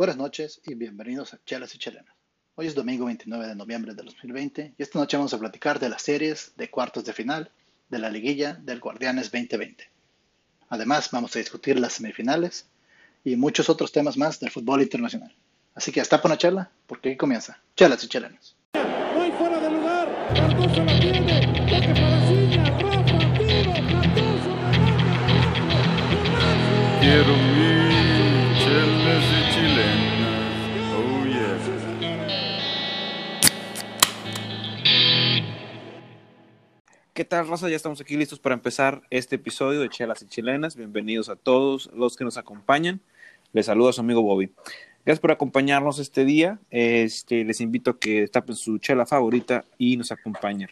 Buenas noches y bienvenidos a Chelas y Chelenas. Hoy es domingo 29 de noviembre de 2020 y esta noche vamos a platicar de las series de cuartos de final de la liguilla del Guardianes 2020. Además, vamos a discutir las semifinales y muchos otros temas más del fútbol internacional. Así que hasta por una charla, porque aquí comienza Chelas y Chelenas. No hay fuera de lugar. Cardoso la tiene. Toque para Ciña. Rafa, tiro. Cardoso, remate. Golazo. Quiero ¿Qué tal, Raza? Ya estamos aquí listos para empezar este episodio de Chelas y Chilenas. Bienvenidos a todos los que nos acompañan. Les saluda su amigo Bobby. Gracias por acompañarnos este día. Este, les invito a que tapen su chela favorita y nos acompañen.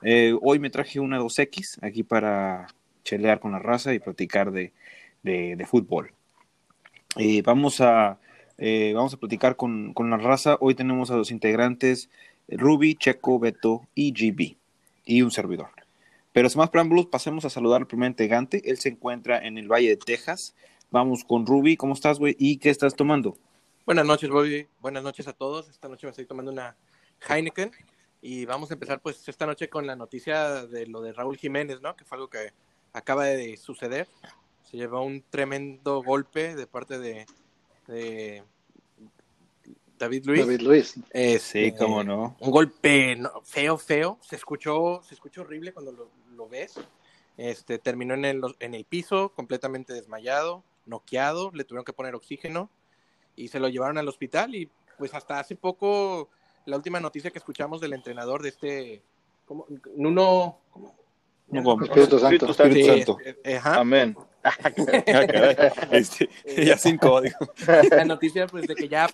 Eh, hoy me traje una 2X aquí para chelear con la raza y platicar de fútbol. Eh, vamos, a, eh, vamos a platicar con, con la raza. Hoy tenemos a los integrantes Ruby, Checo, Beto y GB y un servidor. Pero sin más preámbulos, pasemos a saludar al primer integrante. Él se encuentra en el Valle de Texas. Vamos con Ruby. ¿Cómo estás, güey? ¿Y qué estás tomando? Buenas noches, Bobby. Buenas noches a todos. Esta noche me estoy tomando una Heineken y vamos a empezar pues esta noche con la noticia de lo de Raúl Jiménez, ¿no? Que fue algo que acaba de suceder. Se llevó un tremendo golpe de parte de, de David Luis. David Luis. Este, Sí, cómo no. Un golpe no, feo, feo. Se escuchó, se escuchó horrible cuando lo, lo ves. Este, terminó en el, en el piso, completamente desmayado, noqueado, le tuvieron que poner oxígeno y se lo llevaron al hospital y pues hasta hace poco la última noticia que escuchamos del entrenador de este ¿cómo? Nuno ¿cómo? Espíritu Santo. Espíritu Sí, Santo. eh, eh, ajá. Amén. Este, ya sin código. la noticia pues de que ya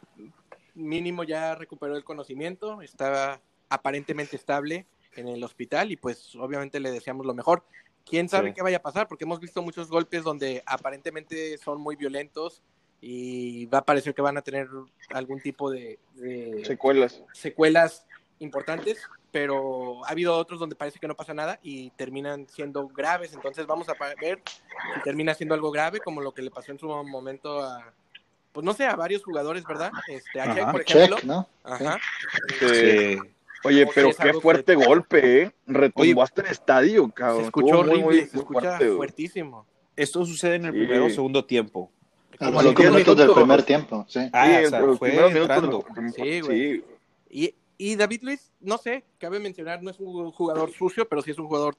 mínimo ya recuperó el conocimiento, estaba aparentemente estable en el hospital y pues obviamente le deseamos lo mejor. ¿Quién sabe Sí. qué vaya a pasar? Porque hemos visto muchos golpes donde aparentemente son muy violentos y va a parecer que van a tener algún tipo de, de Secuelas. secuelas importantes, pero ha habido otros donde parece que no pasa nada y terminan siendo graves. Entonces vamos a ver si termina siendo algo grave, como lo que le pasó en su momento a, pues no sé, a varios jugadores, ¿verdad? Este, a Check, Ajá. por ejemplo. Check, ¿no? Ajá. Sí. Oye, pero qué fuerte que- golpe, ¿eh? Retumbó hasta el estadio, Se cabrón. escuchó Estuvo muy, horrible, muy, se escucha fuerte, fuertísimo. Esto sucede en el Sí. primero o segundo tiempo. A Como los al cinco diez minutos del primer tiempo, sí. Ah, Sí, o sea, fue minutos Sí, güey. Y, y David Luis, no sé, cabe mencionar, no es un jugador sucio, pero sí es un jugador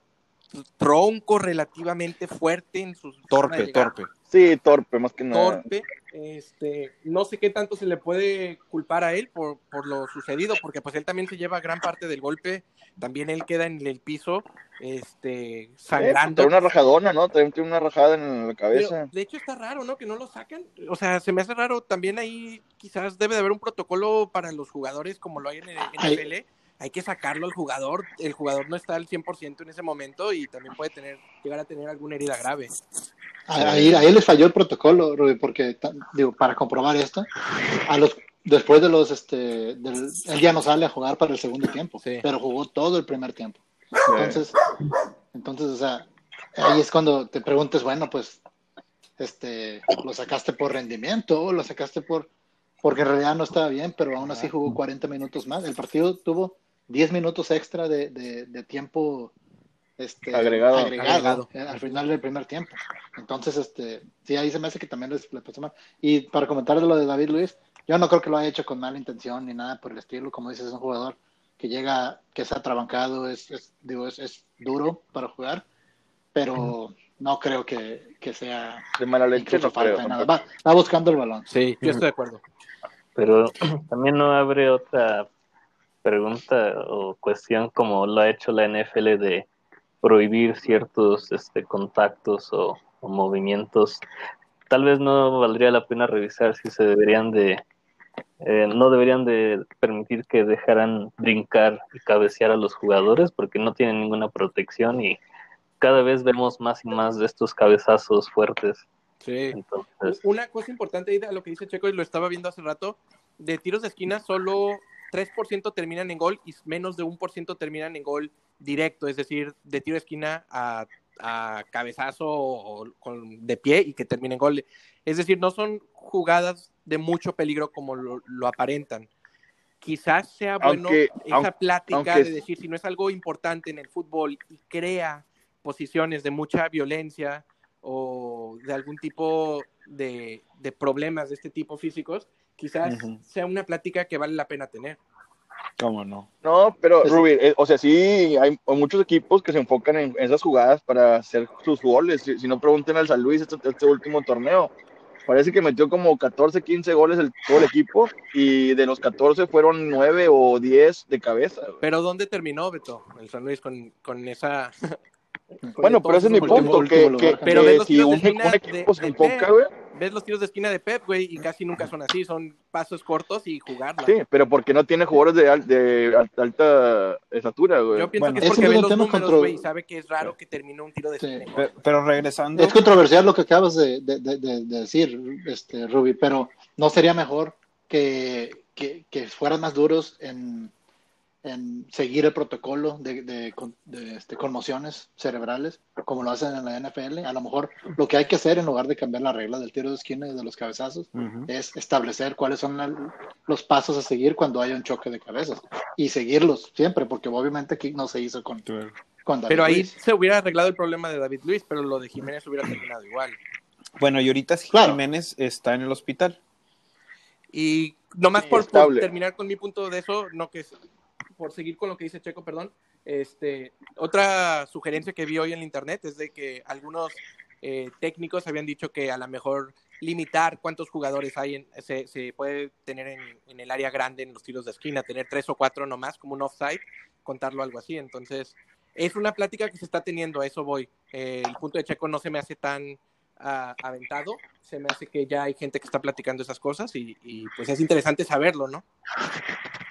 tronco relativamente fuerte en sus Torpe, torpe. Sí, torpe, más que nada. torpe. Este, no sé qué tanto se le puede culpar a él por, por lo sucedido, porque pues él también se lleva gran parte del golpe, también él queda en el piso, este, Eh, sangrando. trae una rajadona, ¿no? También tiene una rajada en la Pero, cabeza. de hecho está raro, ¿no? Que no lo sacan. O sea, se me hace raro. También ahí quizás debe de haber un protocolo para los jugadores como lo hay en el. NFL. Hay que sacarlo al jugador. El jugador no está al 100% en ese momento y también puede tener llegar a tener alguna herida grave. Ahí, ahí les falló el protocolo, Ruby, porque, digo, para comprobar esto, a los, después de los, este, del, él ya no sale a jugar para el segundo tiempo, Sí. pero jugó todo el primer tiempo. Entonces, entonces, o sea, ahí es cuando te preguntes, bueno, pues, este, lo sacaste por rendimiento, o lo sacaste por, porque en realidad no estaba bien, pero aún así jugó 40 minutos más. El partido tuvo 10 minutos extra de, de, de tiempo este, Agregado. Agregado. eh, al final del primer tiempo. Entonces, este, sí, ahí se me hace que también les, le pasó mal. Y para comentar de lo de David Luis, yo no creo que lo haya hecho con mala intención ni nada por el estilo. Como dices, es un jugador que llega, que se ha trabancado, es, es, digo, es, es duro para jugar, pero no creo que, que sea De mala leche no creo. nada. Va, va buscando el balón. Sí, yo estoy de acuerdo. Pero también no abre otra pregunta o cuestión como lo ha hecho la NFL de prohibir ciertos este, contactos o, o movimientos. Tal vez no valdría la pena revisar si se deberían de, eh, no deberían de permitir que dejaran brincar y cabecear a los jugadores porque no tienen ninguna protección y cada vez vemos más y más de estos cabezazos fuertes. Sí. Entonces, Una cosa importante ahí de lo que dice Checo, y lo estaba viendo hace rato, de tiros de esquina solo 3% terminan en gol y menos de 1% terminan en gol directo, es decir, de tiro de esquina a, a cabezazo o con, de pie y que termine en gol. Es decir, no son jugadas de mucho peligro como lo, lo aparentan. Quizás sea bueno Aunque- esa aunque- plática aunque- de decir si no es algo importante en el fútbol y crea posiciones de mucha violencia o de algún tipo de, de problemas de este tipo físicos, quizás sea una plática que vale la pena tener. ¿Cómo no? No, pero Rubí, eh, o sea, sí, hay muchos equipos que se enfocan en esas jugadas para hacer sus goles. Si, si no, pregunten al San Luis este, este último torneo. Parece que metió como 14, 15 goles el, todo el equipo y de los 14 fueron 9 o 10 de cabeza. Pero ¿dónde terminó, Beto? El San Luis con, con esa... Bueno, pero ese es mi punto, que, Pero si tiros de un, equipo de- se enfoca, Pep. güey, Ves los tiros de esquina de Pep, güey, y casi nunca son así, son pasos cortos y jugarla. sí, pero porque no tiene jugadores de, al- de al- alta estatura, güey. Yo pienso Bueno, que es porque es ve un los tema números, contro- güey, y sabe que es raro que termine un tiro de Sí. esquina. Pero, pero regresando, Es controversial lo que acabas de, de- de- de- de decir, este, Ruby, pero ¿no sería mejor que, que, que fueran más duros en, en seguir el protocolo de, de, con- de, este, conmociones cerebrales, como lo hacen en la NFL? A lo mejor lo que hay que hacer en lugar de cambiar la regla del tiro de esquina y de los cabezazos es establecer cuáles son los pasos a seguir cuando hay un choque de cabezas y seguirlos siempre, porque obviamente aquí no se hizo con, con David Pero ahí se hubiera arreglado el problema de David Luis, pero lo de Jiménez hubiera terminado igual. bueno, y ahorita Claro. Jiménez está en el hospital. Y nomás Sí, por, por terminar con mi punto de eso, no que es, por seguir con lo que dice Checo, perdón, este, otra sugerencia que vi hoy en internet es de que algunos eh, técnicos habían dicho que a lo mejor limitar cuántos jugadores hay en, se, se puede tener en, en el área grande en los tiros de esquina, tener tres o cuatro nomás como un offside, contarlo algo así. Entonces, es una plática que se está teniendo, a eso voy. Eh, el punto de Checo no se me hace tan ah, aventado, se me hace que ya hay gente que está platicando esas cosas y, y, pues es interesante saberlo, ¿no?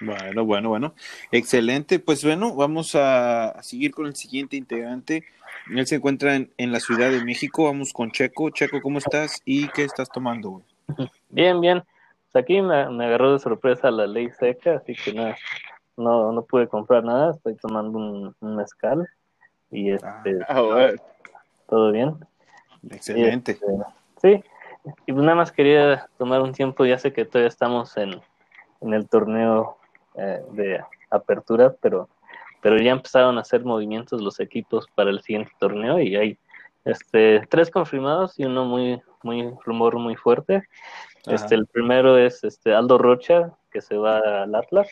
Bueno, bueno, bueno. Excelente. Pues bueno, vamos a, a seguir con el siguiente integrante. Él se encuentra en, en la Ciudad de México. Vamos con Checo. Checo, ¿cómo estás? ¿Y qué estás tomando, güey? Bien, bien. Pues aquí me, me agarró de sorpresa la ley seca, así que no, no, no pude comprar nada. Estoy tomando un, un mezcal y este, Ah, todo bien. Excelente. Este, sí, y pues nada más quería tomar un tiempo, ya sé que todavía estamos en, en el torneo eh, de apertura, pero, pero ya empezaron a hacer movimientos los equipos para el siguiente torneo y hay este, tres confirmados y uno muy, muy rumor muy fuerte. Ajá. Este, el primero es este Aldo Rocha, que se va al Atlas.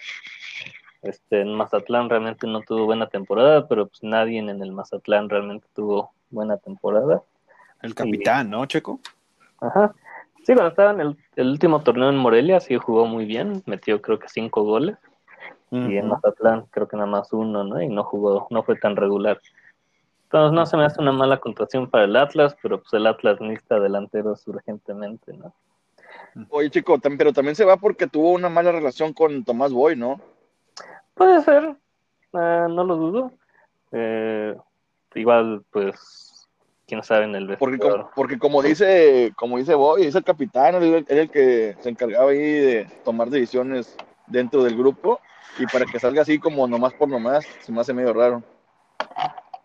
Este, en Mazatlán realmente no tuvo buena temporada, pero pues nadie en el Mazatlán realmente tuvo buena temporada. El capitán, ¿no, Checo? Ajá. Sí, cuando estaba en el, el último torneo en Morelia, sí jugó muy bien, metió creo que cinco goles, y en. Mazatlán creo que nada más uno, ¿no? Y no jugó, no fue tan regular. Entonces no se me hace una mala contratación para el Atlas, pero pues el Atlas necesita delanteros urgentemente, ¿no? Oye, chico, pero también se va porque tuvo una mala relación con Tomás Boy, ¿no? Puede ser, eh, no lo dudo. Eh, igual, pues, quién sabe en el Porque, como, porque como dice, como dice Boy, es el capitán, él era el que se encargaba ahí de tomar decisiones dentro del grupo, y para que salga así como nomás por nomás, se me hace medio raro.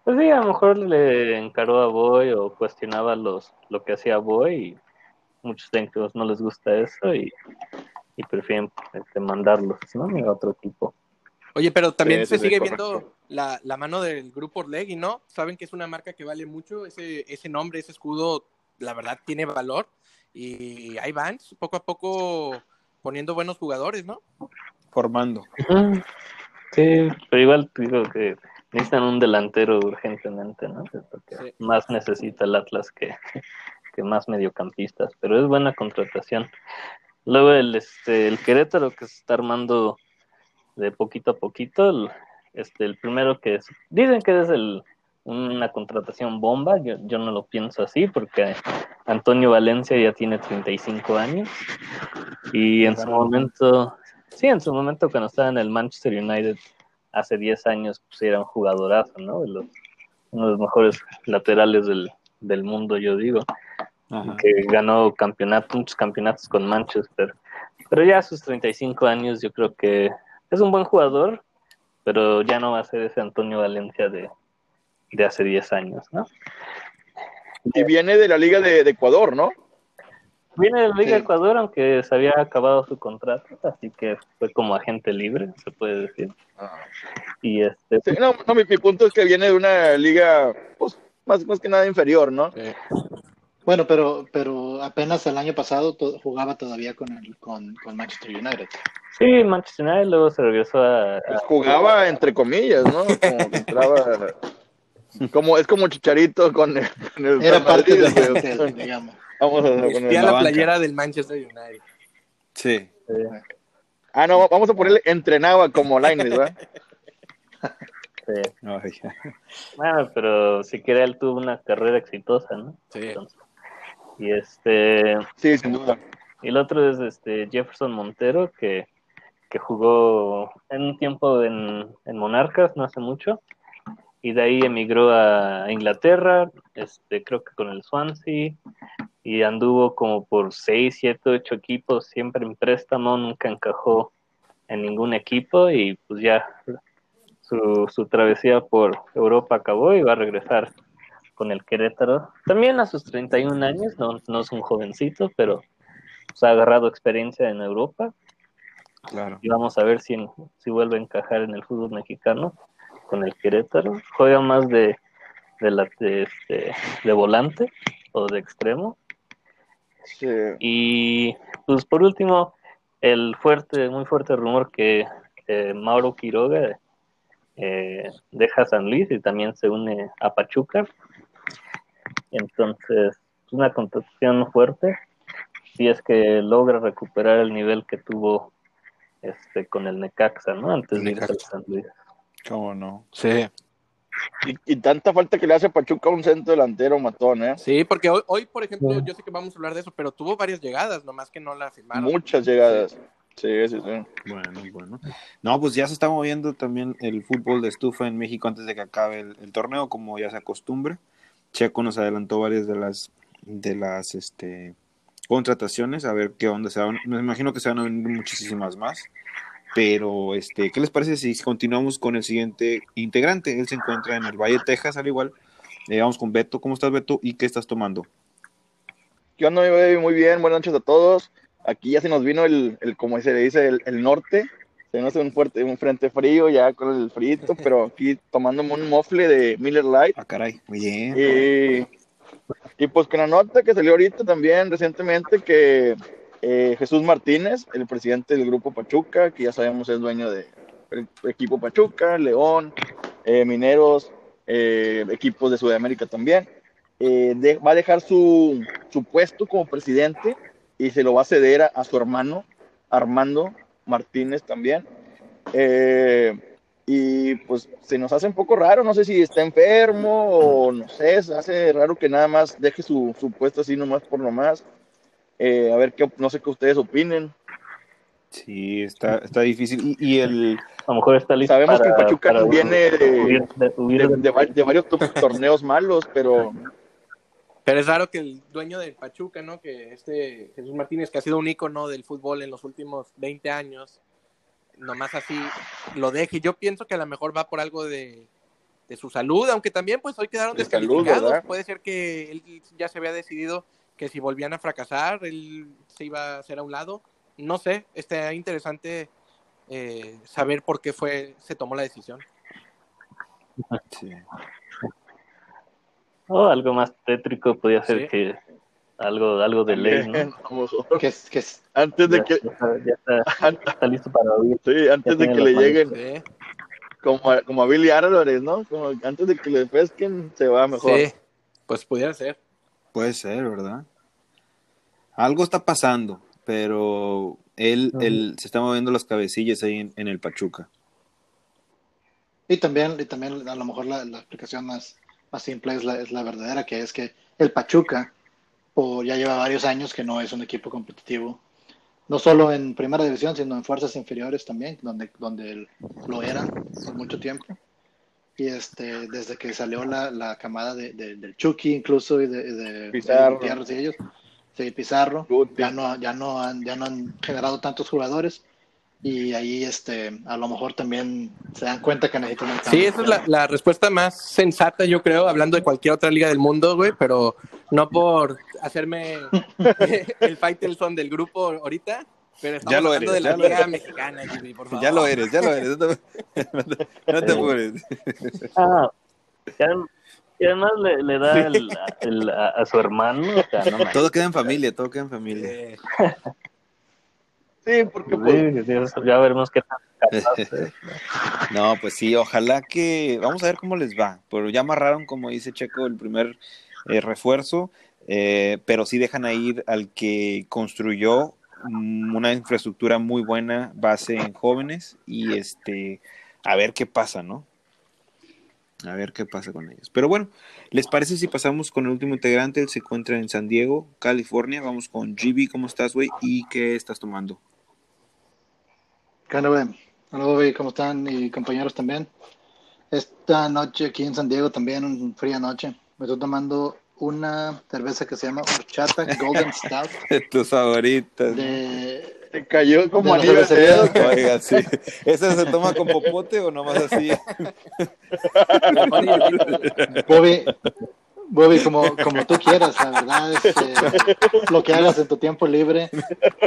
Pues sí, a lo mejor le encaró a Boy o cuestionaba los, lo que hacía Boy y muchos técnicos no les gusta eso y, y prefieren este, mandarlos ¿no? a otro equipo. Oye, pero también Sí, se sí, sigue correcto. viendo la, la mano del grupo Orlegui, ¿no? Saben que es una marca que vale mucho, ese, ese nombre, ese escudo, la verdad tiene valor y ahí van poco a poco poniendo buenos jugadores, ¿no? Formando. Sí, pero igual digo que necesitan un delantero urgentemente, ¿no? Es lo que Sí. más necesita el Atlas que, que más mediocampistas, pero es buena contratación. Luego el, este, el Querétaro que se está armando de poquito a poquito, el, este, el primero que es, dicen que es el, una contratación bomba, yo, yo no lo pienso así porque Antonio Valencia ya tiene 35 años y en su momento, sí, en su momento cuando estaba en el Manchester United hace 10 años, pues era un jugadorazo, ¿no? De los- uno de los mejores laterales del, del mundo, yo digo, Ajá. que ganó campeonato, muchos campeonatos con Manchester. Pero ya a sus 35 años yo creo que es un buen jugador, pero ya no va a ser ese Antonio Valencia de, de hace 10 años, ¿no? Y viene de la Liga de, de Ecuador, ¿no? Viene de la Liga Sí. Ecuador, aunque se había acabado su contrato, así que fue como agente libre, se puede decir. Y este, Sí, no, no, mi, mi punto es que viene de una liga, pues, más, más que nada inferior, ¿no? Sí. Bueno, pero, pero apenas el año pasado to- jugaba todavía con, el, con, con Manchester United. sí, Manchester United luego se regresó a, a- Pues jugaba entre comillas, ¿no? Como que entraba. Como, es como Chicharito con el, con el Era parte de, del- digamos. Vamos a poner Vestía la la playera del Manchester United. Sí. Ah, no, vamos a ponerle entrenaba como Lainez, ¿verdad? sí. Ay, Bueno, pero siquiera él tuvo una carrera exitosa, ¿no? Sí. Entonces, y este, Sí, sin duda. y el otro es este Jefferson Montero, que, que jugó en un tiempo en, en Monarcas, no hace mucho, y de ahí emigró a Inglaterra, este, creo que con el Swansea, y anduvo como por 6, 7, 8 equipos, siempre en préstamo, nunca encajó en ningún equipo, y pues ya su, su travesía por Europa acabó y va a regresar con el Querétaro. También a sus 31 años, no, no es un jovencito, pero pues, ha agarrado experiencia en Europa claro. y vamos a ver si, si vuelve a encajar en el fútbol mexicano con el Querétaro. Juega más de, de, la, de, este, de volante o de extremo. Sí. Y pues por último, el fuerte, muy fuerte rumor que eh, Mauro Quiroga eh, deja San Luis y también se une a Pachuca. Entonces, es una contratación fuerte si es que logra recuperar el nivel que tuvo este con el Necaxa, ¿no? Antes de irse al. San Luis. ¿Cómo no? Sí. Y, y tanta falta que le hace a Pachuca a un centro delantero matón, ¿eh? Sí, porque hoy, hoy, por ejemplo, Sí. yo sé que vamos a hablar de eso, pero tuvo varias llegadas, nomás que no la firmaron. Muchas llegadas. Sí, sí, sí. Bueno, bueno. No, pues ya se está moviendo también el fútbol de estufa en México antes de que acabe el, el torneo, como ya se acostumbra. Checo nos adelantó varias de las de las este contrataciones, a ver qué onda se van. Me imagino que se van a venir muchísimas más. Pero, este, ¿qué les parece si continuamos con el siguiente integrante? Él se encuentra en el Valle de Texas, al igual. Eh, vamos con Beto. ¿Cómo estás, Beto? ¿Y qué estás tomando? ¿Qué onda, mi baby? Muy bien, buenas noches a todos. Aquí ya se nos vino el, el como se le dice, el, el norte. Se nos hace un fuerte, un frente frío ya con el frito, pero aquí tomándome un mofle de Miller Light. Ah, caray. Muy bien. Y, y pues con la nota que salió ahorita también recientemente que eh, Jesús Martínez, el presidente del grupo Pachuca, que ya sabemos es dueño del equipo Pachuca, León, eh, Mineros, eh, equipos de Sudamérica también, eh, de- va a dejar su, su puesto como presidente y se lo va a ceder a, su hermano Armando Martínez también. Y pues se nos hace un poco raro, no sé si está enfermo o no sé, se hace raro que nada más deje su, su puesto así nomás por nomás. Eh, a ver, qué, no sé qué ustedes opinen. Sí, está, está difícil. Y, y el, A lo mejor está listo Sabemos que el para- Pachuca para viene de, de- de- de- de va- de varios to- torneos malos, pero Pero es raro que el dueño del Pachuca, ¿no? Que este Jesús Martínez, que ha sido un ícono del fútbol en los últimos 20 años, nomás así lo deje. Yo pienso que a lo mejor va por algo de, de su salud, aunque también pues hoy quedaron De salud, descalificados. ¿verdad? Puede ser que él ya se había decidido que si volvían a fracasar, él se iba a hacer a un lado. No sé, está interesante eh, saber por qué fue se tomó la decisión. sí. o algo más tétrico podía ser Sí. que algo, algo de ley, ¿no? Vamos, Que que es- antes de Ya, que ya está, ya está- está listo para huir. sí, antes de que le lleguen Sí, como a, como a Billy Álvarez, ¿no? Como antes de que le pesquen se va mejor. sí, pues pudiera ser. Puede ser, ¿verdad? Algo está pasando, pero él, él se está moviendo las cabecillas ahí en, en el Pachuca. y también, y también a lo mejor la, la explicación más, más simple es la, es la verdadera, que es que el Pachuca ya lleva varios años que no es un equipo competitivo, no solo en primera división, sino en fuerzas inferiores también, donde, donde lo eran por mucho tiempo. Y este, desde que salió la, la camada de, de- del Chucky incluso y de, de, Pizarro. de Gutiérrez y ellos, Pizarro, ya no, ya no han, ya no han generado tantos jugadores y ahí este a lo mejor también se dan cuenta que necesitan un Sí, cambio. esa es la, la respuesta más sensata, yo creo, hablando de cualquier otra liga del mundo, güey, pero No por hacerme el Faitelson del grupo ahorita, pero estamos Ya lo hablando eres, de la ya lo Liga eres. Mexicana, Jimmy, por favor. Ya lo eres, ya lo eres. No te, no te apures. Ah, y adem- y además le, le da el- el- a, a su hermano. O sea, no. Todo queda en familia, todo queda en familia. Sí, porque pues, Sí, ya veremos qué es. No, pues sí, ojalá que. Vamos a ver cómo les va. Pero ya amarraron, como dice Checo, el primer eh, refuerzo. eh, pero sí dejan a ir al que construyó una infraestructura muy buena, base en jóvenes. Y este. A ver qué pasa, ¿no? A ver qué pasa con ellos. Pero bueno, ¿les parece si pasamos con el último integrante? Él se encuentra en San Diego, California. Vamos con GB. ¿Cómo estás, güey? ¿Y qué estás tomando? ¿Qué onda, güey? Hola, Bobby, ¿cómo están? Y compañeros también. Esta noche aquí en San Diego también, una fría noche. Me estoy tomando una cerveza que se llama Horchata Golden Stout Tus favoritas. de... te cayó como De anillo al cervecería. dedo. Oiga, sí. ¿Esa se toma con popote o nomás así? Bobby, Bobby, como, como tú quieras, la verdad, este, lo que hagas en tu tiempo libre,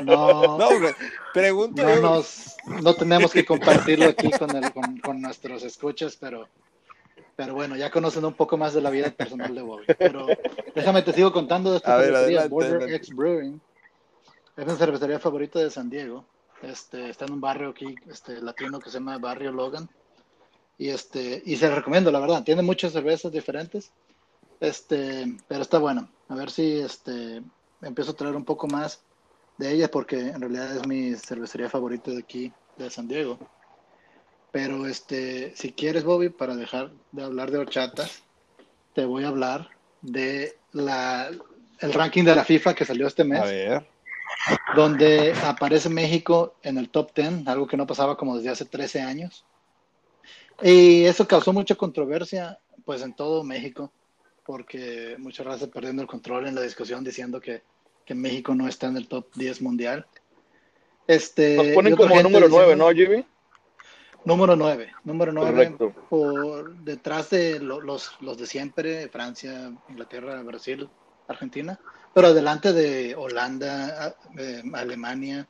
no, No, güey, pregunto no nos, no tenemos que compartirlo aquí con, el, con, con nuestros escuchas, pero, pero bueno, ya conocen un poco más de la vida personal de Bobby. Pero déjame te sigo contando de esta ver, adelante, Border adelante. X Brewing. Es mi cervecería favorita de San Diego. Este, está en un barrio aquí, este, latino que se llama Barrio Logan. Y este, y se la recomiendo, la verdad. Tiene muchas cervezas diferentes. Este, pero está bueno. A ver si este empiezo a traer un poco más de ella porque en realidad es mi cervecería favorita de aquí de San Diego. Pero este, si quieres, Bobby, para dejar de hablar de horchatas, te voy a hablar de la el ranking de la FIFA que salió este mes A ver. Donde aparece México en el top 10, algo que no pasaba como desde hace 13 años. Y eso causó mucha controversia, pues en todo México, porque mucha raza perdiendo el control en la discusión diciendo que, que México no está en el top 10 mundial. Este, Nos ponen como número 9, diciendo- ¿no, Jimmy? Número 9, número 9 Correcto. por detrás de lo- los, los de siempre, Francia, Inglaterra, Brasil, Argentina, pero adelante de Holanda, eh, Alemania,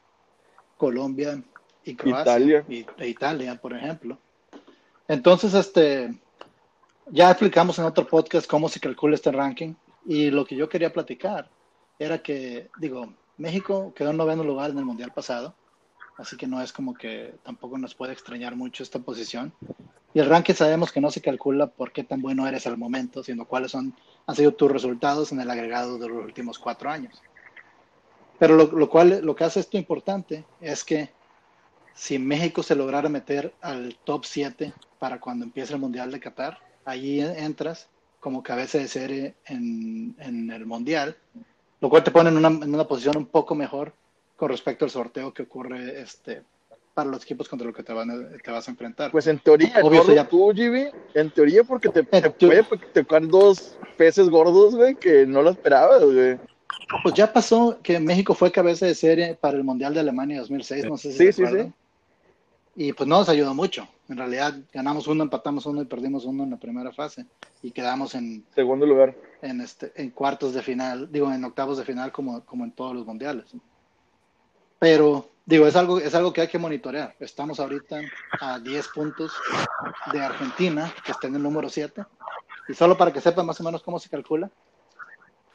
Colombia y Croacia Italia. y- e Italia, por ejemplo. Entonces, este, ya explicamos en otro podcast cómo se calcula este ranking y lo que yo quería platicar era que, digo, México quedó en noveno lugar en el Mundial pasado, así que no es como que tampoco nos puede extrañar mucho esta posición. Y el ranking sabemos que no se calcula por qué tan bueno eres al momento, sino cuáles son, han sido tus resultados en el agregado de los últimos cuatro años. Pero lo, lo cual, lo que hace esto importante es que si México se lograra meter al top 7 para cuando empiece el Mundial de Qatar, allí entras como cabeza de serie en, en el Mundial, lo cual te pone en una, en una posición un poco mejor con respecto al sorteo que ocurre este, para los equipos contra los que te, van a- te vas a enfrentar. Pues en teoría, Obvio, gordo, ya- tú, Jimmy, en teoría porque te, te tu- puede tocar dos peces gordos, güey, que no lo esperabas, güey. Pues ya pasó que México fue cabeza de serie para el Mundial de Alemania 2006, no sé si Sí, se sí, acuerdan. Y pues no nos ayudó mucho. En realidad ganamos uno, empatamos uno y perdimos uno en la primera fase. Y quedamos en, Segundo lugar. en, este, en cuartos de final, digo, en octavos de final como, como en todos los mundiales. Pero, digo, es algo, es algo que hay que monitorear. Estamos ahorita a 10 puntos de Argentina, que está en el número 7. Y solo para que sepan más o menos cómo se calcula,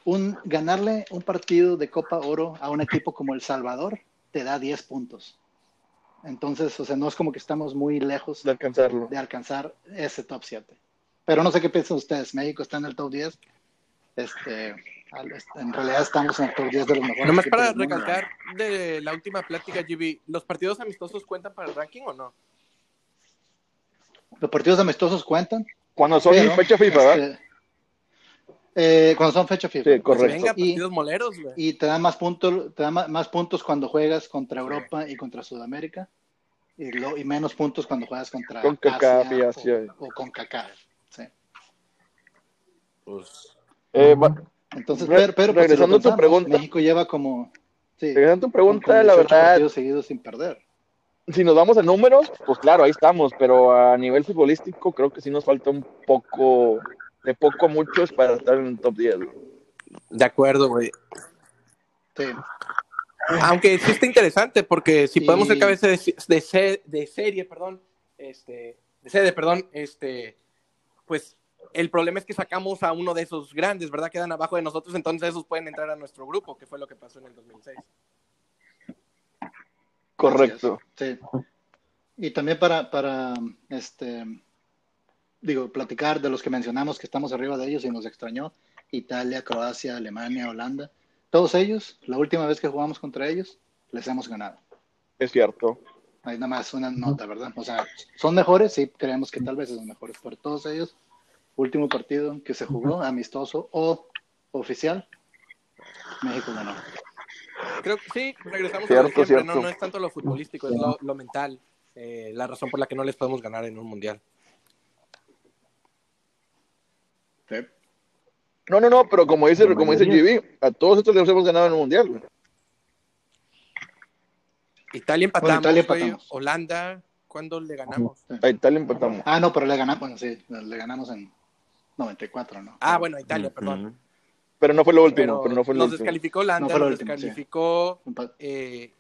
un, ganarle un partido de Copa Oro a un equipo como El Salvador te da 10 puntos. Entonces, o sea, no es como que estamos muy lejos de alcanzarlo. de alcanzar ese top 7. Pero no sé qué piensan ustedes. México está en el top 10. Este, en realidad estamos en el top 10 de los mejores. Nomás para recalcar de la última plática, GB, ¿los partidos amistosos cuentan para el ranking o no? Los partidos amistosos cuentan. Cuando son pero, fecha FIFA, ¿verdad? este, eh, cuando son fecha FIFA. Sí, correcto. Venga, Y- partidos moleros, güey. Y te da más puntos, te da más puntos cuando juegas contra Europa y contra Sudamérica. Y, lo- y menos puntos cuando juegas contra Con Asia Asia. O, o con CACAF. Sí. Pues, Eh, Entonces, Re- pero, pero pues, si regresando a tu pregunta. México lleva como. Sí, regresando a tu pregunta, la 18 verdad, seguidos sin perder. si nos vamos a números, pues claro, ahí estamos, pero a nivel futbolístico creo que sí nos falta un poco, de poco a muchos para estar en el top 10. güey. De acuerdo, güey. Sí. Aunque sí está interesante, porque si podemos ser cabeza de, de, de serie, perdón, este, de sede, perdón, este, pues el problema es que sacamos a uno de esos grandes, ¿verdad? Quedan abajo de nosotros, entonces esos pueden entrar a nuestro grupo, que fue lo que pasó en el 2006. Correcto. Sí. Y también para, para, este, digo, platicar de los que mencionamos que estamos arriba de ellos y nos extrañó, Italia, Croacia, Alemania, Holanda, todos ellos, la última vez que jugamos contra ellos, les hemos ganado. Es cierto. Hay nada más una nota, ¿verdad? O sea, son mejores, sí, creemos que tal vez son mejores, pero todos ellos, último partido que se jugó, amistoso o oficial, México ganó. Creo que sí, regresamos a Cierto, lo siempre, cierto. no, no es tanto lo futbolístico, es lo, lo mental, eh, la razón por la que no les podemos ganar en un mundial. Sí. No, no, no, pero como dice, La como dice. GB, a todos estos les hemos ganado en el mundial. güey. Italia empatamos, Bueno, Italia güey, empatamos. Holanda, ¿cuándo le ganamos? A Italia empatamos. Ah, no, pero le ganamos, bueno, sí, le ganamos en 94, ¿no? Ah, bueno, Italia, perdón. Ujú. Pero no fue lo último, Pero pero, no fue lo nos último. descalificó Holanda, No fue lo nos último, sí. descalificó eh,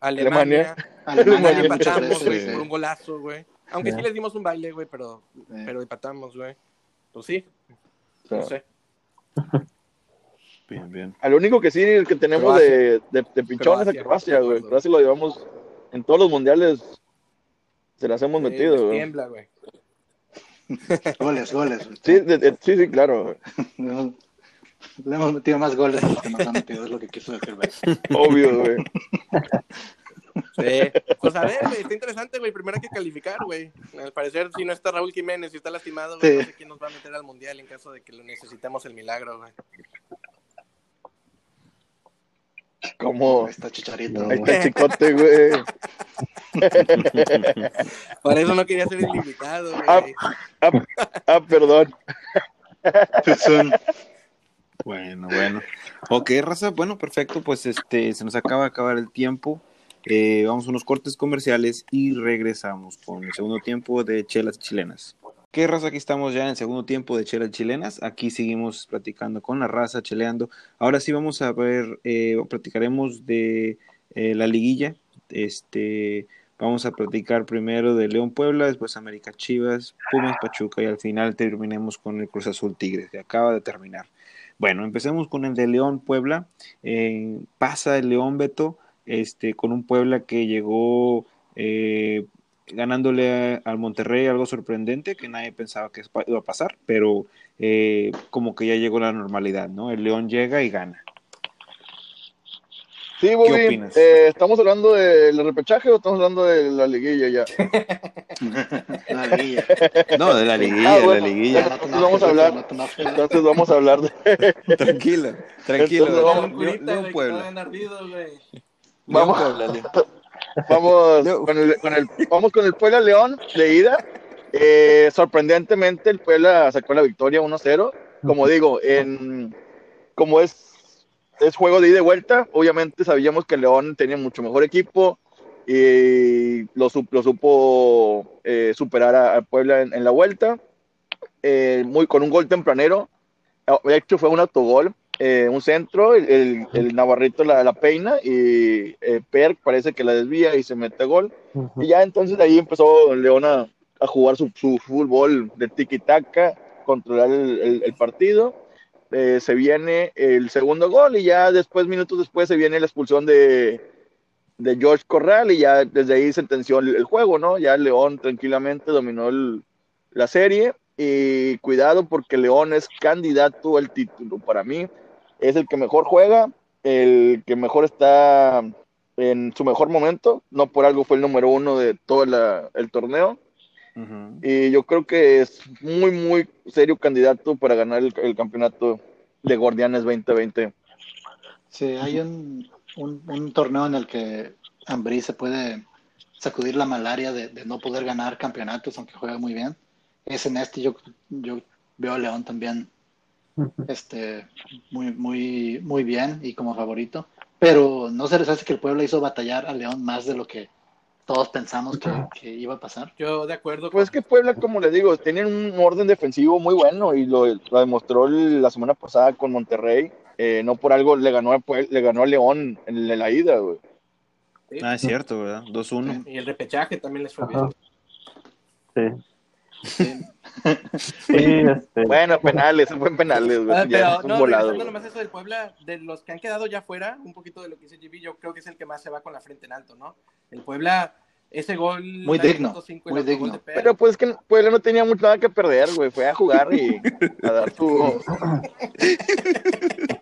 Alemania. Alemania, Alemania, empatamos, güey, sí. por un golazo, güey. Aunque sí Ya. les dimos un baile, güey, pero, Sí. pero empatamos, güey. Pues sí, no sé. Bien, bien. Al único que sí que tenemos Croacia. de, de, de pichón es a Croacia, Croacia, güey. Croacia lo llevamos en todos los mundiales. Se las hemos Eh, metido, güey. tiembla, güey. Goles, goles. Sí, de- de- sí, sí, claro. güey. Le hemos metido más goles de los que nos han metido, es lo que quiso decir. güey. Obvio, güey. Sí. Pues a ver, güey, está interesante, güey. Primero hay que calificar, güey. Al parecer, si no está Raúl Jiménez, si está lastimado, güey, Sí. no sé quién nos va a meter al mundial en caso de que lo necesitemos el milagro, güey. Ahí está Chicharito. No. Ahí está chicote, güey. Por eso no quería ser el invitado, Ah, güey. ah, ah, perdón. Bueno, bueno. Ok, raza, bueno, perfecto. Pues este, se nos acaba de acabar el tiempo. Eh, vamos a unos cortes comerciales y regresamos con el segundo tiempo de Chelas Chilenas. ¿Qué raza? Aquí estamos ya en el segundo tiempo de Chelas Chilenas. Aquí seguimos platicando con la raza, cheleando. Ahora sí vamos a ver, eh, platicaremos de eh, la liguilla. Este, vamos a platicar primero de León Puebla, después América Chivas, Pumas Pachuca y al final terminemos con el Cruz Azul Tigres, que acaba de terminar. Bueno, empecemos con el de León Puebla. Eh, pasa el León Beto este, con un Puebla que llegó eh, ganándole al Monterrey, algo sorprendente que nadie pensaba que iba a pasar, pero eh, como que ya llegó la normalidad, ¿no? El León llega y gana. Sí, Bobby. opinas? eh, ¿Estamos hablando del repechaje o estamos hablando de la liguilla ya? La liguilla. No, de la liguilla, Ah, de bueno. la liguilla. No Entonces vamos a hablar. no. Entonces vamos a hablar de. Tranquila, tranquila. Entonces vamos- Puebla. Vamos con el, con el- vamos con el Puebla León de ida. Eh, sorprendentemente, el Puebla sacó la victoria 1-0. Como digo, en, como es, es juego de ida y vuelta, obviamente sabíamos que León tenía mucho mejor equipo y lo, lo supo eh, superar a, a Puebla en, en la vuelta. Eh, muy, con un gol tempranero. De hecho, fue un autogol eh, un centro, el, el- Navarrito la, la peina y eh, Perk parece que la desvía y se mete gol. Y ya entonces de ahí empezó León a, a jugar su, su fútbol de tiki-taka, controlar el, el- el partido. Eh, se viene el segundo gol y ya después, minutos después, se viene la expulsión de, de George Corral y ya desde ahí sentenció el, el juego, ¿no? Ya León tranquilamente dominó el- la serie y cuidado porque León es candidato al título para mí. Es el que mejor juega, el que mejor está en su mejor momento, no por algo fue el número uno de todo la- el torneo. Y yo creo que es muy, muy serio candidato para ganar el, el campeonato de Guardianes 2020. Sí, hay un, un, un torneo en el que Ambrí se puede sacudir la malaria de, de no poder ganar campeonatos, aunque juega muy bien. Es en este, yo, yo veo a León también este, muy, muy, muy bien y como favorito. Pero no se les hace que el pueblo hizo batallar a León más de lo que todos pensamos que, que iba a pasar. Yo de acuerdo. Pues es que Puebla, como les digo, tienen un orden defensivo muy bueno y lo, lo demostró la semana pasada con Monterrey. Eh, no por algo le ganó a, Puel- le ganó a León en, la ida, güey. Sí. Ah, es cierto, ¿verdad? 2-1. Y el repechaje también les fue Ajá. bien. Sí, Sí. sí, este, Bueno, penales, fue en penales, güey. Ah, ya pero es un no, volado, nomás eso del Puebla, de los que han quedado ya fuera, un poquito de lo que dice GB, yo creo que es el que más se va con la frente en alto, ¿no? El Puebla, ese gol... Muy digno, muy digno. de. Pero pues es que Puebla no tenía mucho nada que perder, güey. Fue a jugar y a dar su...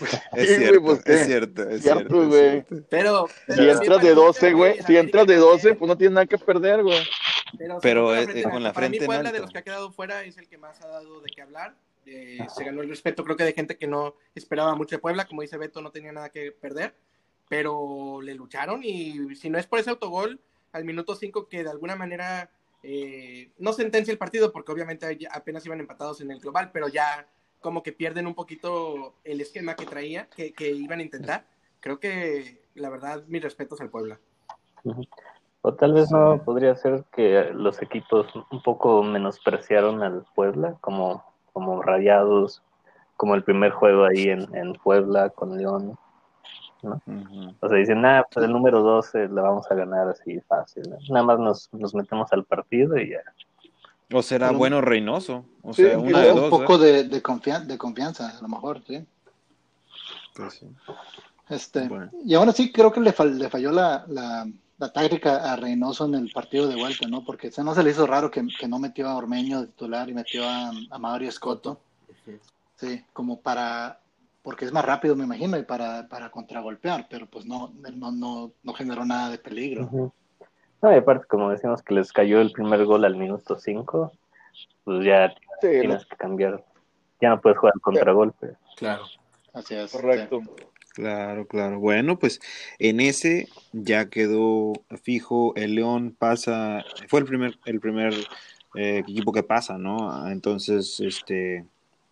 Es Sí, cierto, güey, pues, es cierto, es Cierto, cierto. es güey. cierto. Pero, Si entras de para 12, mucha, güey, si entras de América 12, también, pues no tienes nada que perder, güey. Pero, Pero, con la eh, frente en con la. Para mí, frente en Puebla, de los que ha quedado fuera, es el que más ha dado de qué hablar. Eh, se ganó el respeto, creo que de gente que no esperaba mucho de Puebla. Como dice Beto, no tenía nada que perder. Pero le lucharon y si no es por ese autogol, al minuto 5 que de alguna manera eh, no sentencia el partido, porque obviamente apenas iban empatados en el global, pero ya como que pierden un poquito el esquema que traía, que, que iban a intentar. Creo que la verdad, mis respetos al Puebla. o tal vez no podría ser que los equipos un poco menospreciaron al Puebla, como, como Rayados, como el primer juego ahí en, en Puebla con León. Ujú. O sea, dicen, nada, pues el número 12 la vamos a ganar así fácil. ¿no? Nada más nos, nos metemos al partido y ya. O será Pero- bueno Reynoso. O Sí, sea, un una de un dos. poco ¿eh? de, de, confian- de confianza, a lo mejor, sí. Pues sí. Este, Bueno. Y aún así creo que le, fal- le falló la, la, la táctica a Reynoso en el partido de vuelta, ¿no? Porque se no se le hizo raro que, que no metió a Ormeño de titular y metió a, a Mario Escoto. Sí, como para, porque es más rápido, me imagino, y para, para contragolpear, pero pues no, no, no, no generó nada de peligro. Ujú. No, y aparte, como decimos que les cayó el primer gol al minuto 5, pues ya Sí, tienes que cambiar. Ya no puedes jugar contragolpe. Claro. Así es. correcto. Claro, claro. Bueno, pues en ese ya quedó fijo. El León pasa, fue el primer, el primer eh, equipo que pasa, ¿no? Entonces, este,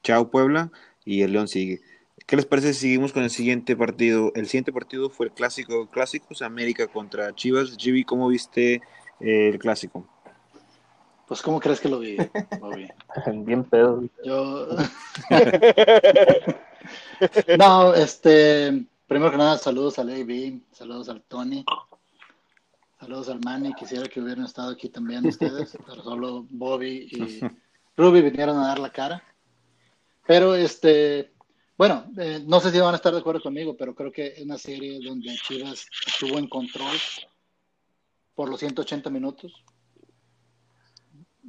chao Puebla y el León sigue. ¿Qué les parece si seguimos con el siguiente partido? El siguiente partido fue el clásico clásicos, América contra Chivas. Gibi, ¿cómo viste eh, el clásico? Pues, ¿cómo crees que lo vi, Bobby? Bien pedo. Yo. no, este. Primero que nada, saludos al AB, saludos al Tony, saludos al Manny. Quisiera que hubieran estado aquí también ustedes, pero solo Bobby y Ruby vinieron a dar la cara. Pero, este. Bueno, eh, no sé si van a estar de acuerdo conmigo, pero creo que es una serie donde Chivas estuvo en control por los 180 minutos.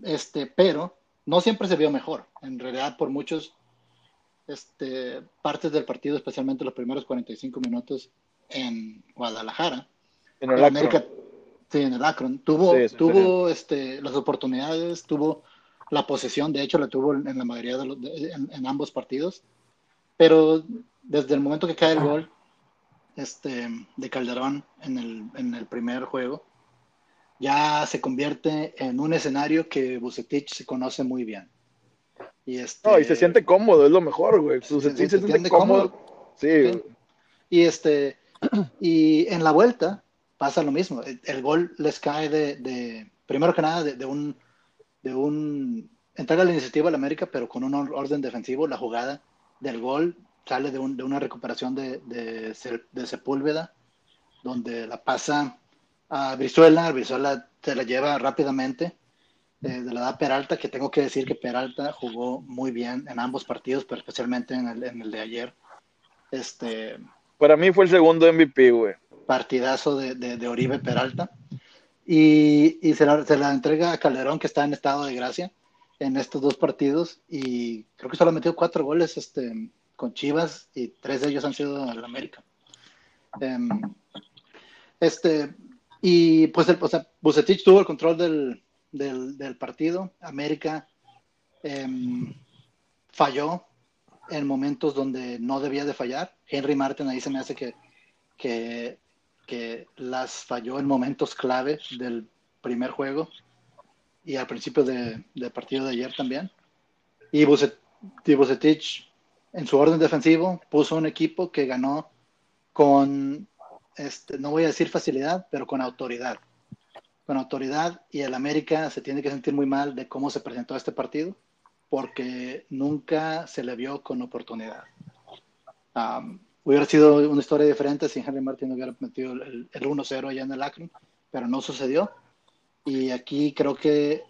Este, pero no siempre se vio mejor. En realidad, por muchos este, partes del partido, especialmente los primeros 45 minutos en Guadalajara, En el el Akron. América, sí, en el Akron, tuvo, Sí, tuvo este, las oportunidades, tuvo la posesión, de hecho la tuvo en, en la mayoría de los, de- en, en ambos partidos, pero desde el momento que cae el gol este, de Calderón en el, en el primer juego, ya se convierte en un escenario que Bucetich se conoce muy bien. Y, este, No, y se siente cómodo, es lo mejor, güey. Se se siente cómodo. Sí. Y este y en la vuelta pasa lo mismo. El, el gol les cae de, de- primero que nada de, de un de un entrega la iniciativa al América, pero con un or- orden defensivo. La jugada del gol sale de, un- de una recuperación de, de, de Sepúlveda, donde la pasa a Brizuela. Brizuela se la lleva rápidamente. eh, de la edad Peralta, que tengo que decir que Peralta jugó muy bien en ambos partidos, pero especialmente en el, en el de ayer. Este, Para mí fue el segundo MVP, güey. partidazo de Oribe Peralta. Y, y se, la, se la entrega a Calderón, que está en estado de gracia en estos dos partidos. Y creo que solo ha metido cuatro goles este, con Chivas y tres de ellos han sido al América. Em, este, y pues, el, o sea, Bucetich tuvo el control del, del, del partido. América em, falló en momentos donde no debía de fallar. Henry Martin ahí se me hace que, que, que las falló en momentos clave del primer juego y al principio de- del partido de ayer también. Y, Bucet- y Bucetich, en su orden defensivo, puso un equipo que ganó con este, no voy a decir facilidad, pero con autoridad. Con autoridad y el América se tiene que sentir muy mal de cómo se presentó este partido, porque nunca se le vio con oportunidad. Um, hubiera sido una historia diferente si Henry Martin hubiera metido el, el 1-0 allá en el Akron, pero no sucedió. Y aquí creo que,